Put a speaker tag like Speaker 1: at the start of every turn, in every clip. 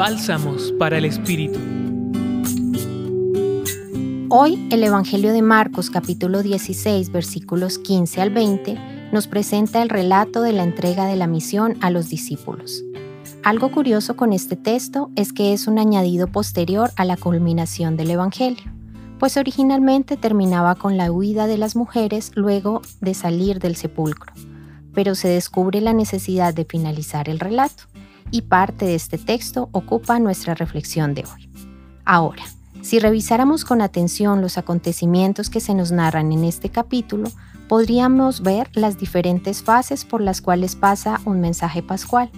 Speaker 1: Bálsamos para el Espíritu.
Speaker 2: Hoy el Evangelio de Marcos capítulo 16 versículos 15 al 20 nos presenta el relato de la entrega de la misión a los discípulos. Algo curioso con este texto es que es un añadido posterior a la culminación del Evangelio, pues originalmente terminaba con la huida de las mujeres luego de salir del sepulcro, pero se descubre la necesidad de finalizar el relato y parte de este texto ocupa nuestra reflexión de hoy. Ahora, si revisáramos con atención los acontecimientos que se nos narran en este capítulo, podríamos ver las diferentes fases por las cuales pasa un mensaje pascual,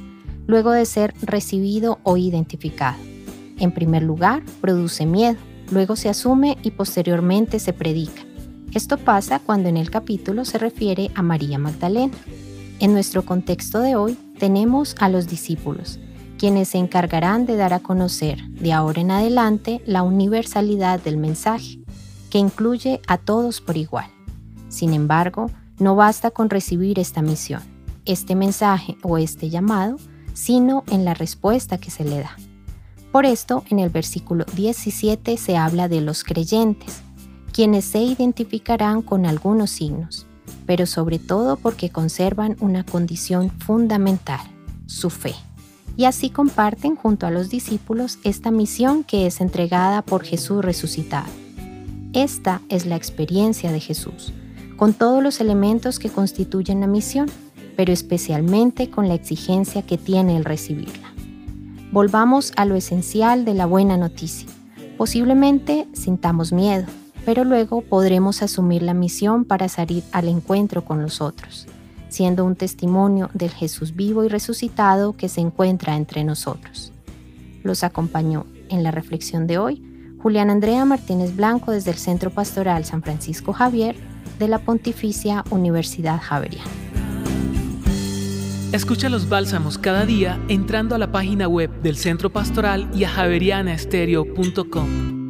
Speaker 2: luego de ser recibido o identificado. En primer lugar, produce miedo, luego se asume y posteriormente se predica. Esto pasa cuando en el capítulo se refiere a María Magdalena. En nuestro contexto de hoy tenemos a los discípulos, quienes se encargarán de dar a conocer de ahora en adelante la universalidad del mensaje, que incluye a todos por igual. Sin embargo, no basta con recibir esta misión, este mensaje o este llamado, sino en la respuesta que se le da. Por esto, en el versículo 17 se habla de los creyentes, quienes se identificarán con algunos signos pero sobre todo porque conservan una condición fundamental, su fe. Y así comparten junto a los discípulos esta misión que es entregada por Jesús resucitado. Esta es la experiencia de Jesús, con todos los elementos que constituyen la misión, pero especialmente con la exigencia que tiene el recibirla. Volvamos a lo esencial de la buena noticia. Posiblemente sintamos miedo, pero luego podremos asumir la misión para salir al encuentro con los otros, siendo un testimonio del Jesús vivo y resucitado que se encuentra entre nosotros. Los acompañó en la reflexión de hoy Julián Andrea Martínez Blanco desde el Centro Pastoral San Francisco Javier de la Pontificia Universidad Javeriana.
Speaker 1: Escucha los bálsamos cada día entrando a la página web del Centro Pastoral y a javerianaestereo.com.